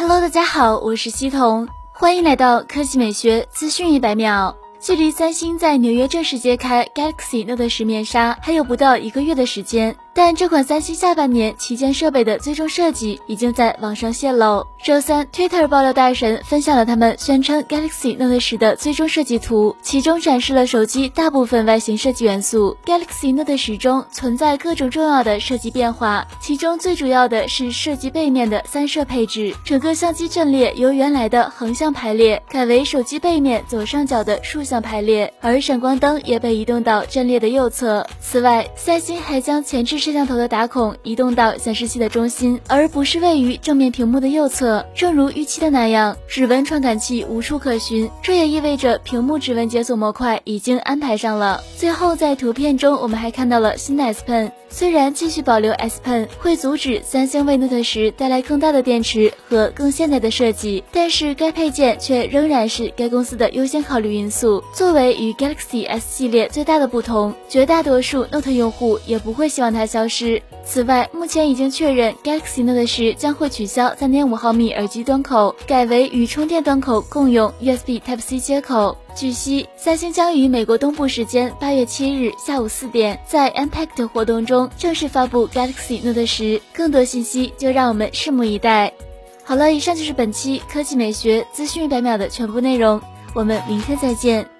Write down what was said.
Hello，大家好，我是西彤，欢迎来到科技美学资讯一百秒。距离三星在纽约正式揭开 Galaxy Note 十面纱还有不到一个月的时间。但这款三星下半年旗舰设备的最终设计已经在网上泄露。周三，Twitter 爆料大神分享了他们宣称 Galaxy Note 十的最终设计图，其中展示了手机大部分外形设计元素。Galaxy Note 十中存在各种重要的设计变化，其中最主要的是设计背面的三摄配置，整个相机阵列由原来的横向排列改为手机背面左上角的竖向排列，而闪光灯也被移动到阵列的右侧。此外，三星还将前置摄像头的打孔移动到显示器的中心，而不是位于正面屏幕的右侧。正如预期的那样，指纹传感器无处可寻，这也意味着屏幕指纹解锁模块已经安排上了。最后，在图片中，我们还看到了新的 S Pen。虽然继续保留 S Pen 会阻止三星为 Note 十带来更大的电池和更现代的设计，但是该配件却仍然是该公司的优先考虑因素。作为与 Galaxy S 系列最大的不同，绝大多数 Note 用户也不会希望它消失。此外，目前已经确认 Galaxy Note 十将会取消3.5毫米耳机端口，改为与充电端口共用 USB Type C 接口。据悉，三星将于美国东部时间八月七日下午四点，在 Impact 活动中正式发布 Galaxy Note 十。更多信息就让我们拭目以待。好了，以上就是本期科技美学资讯一百秒的全部内容，我们明天再见。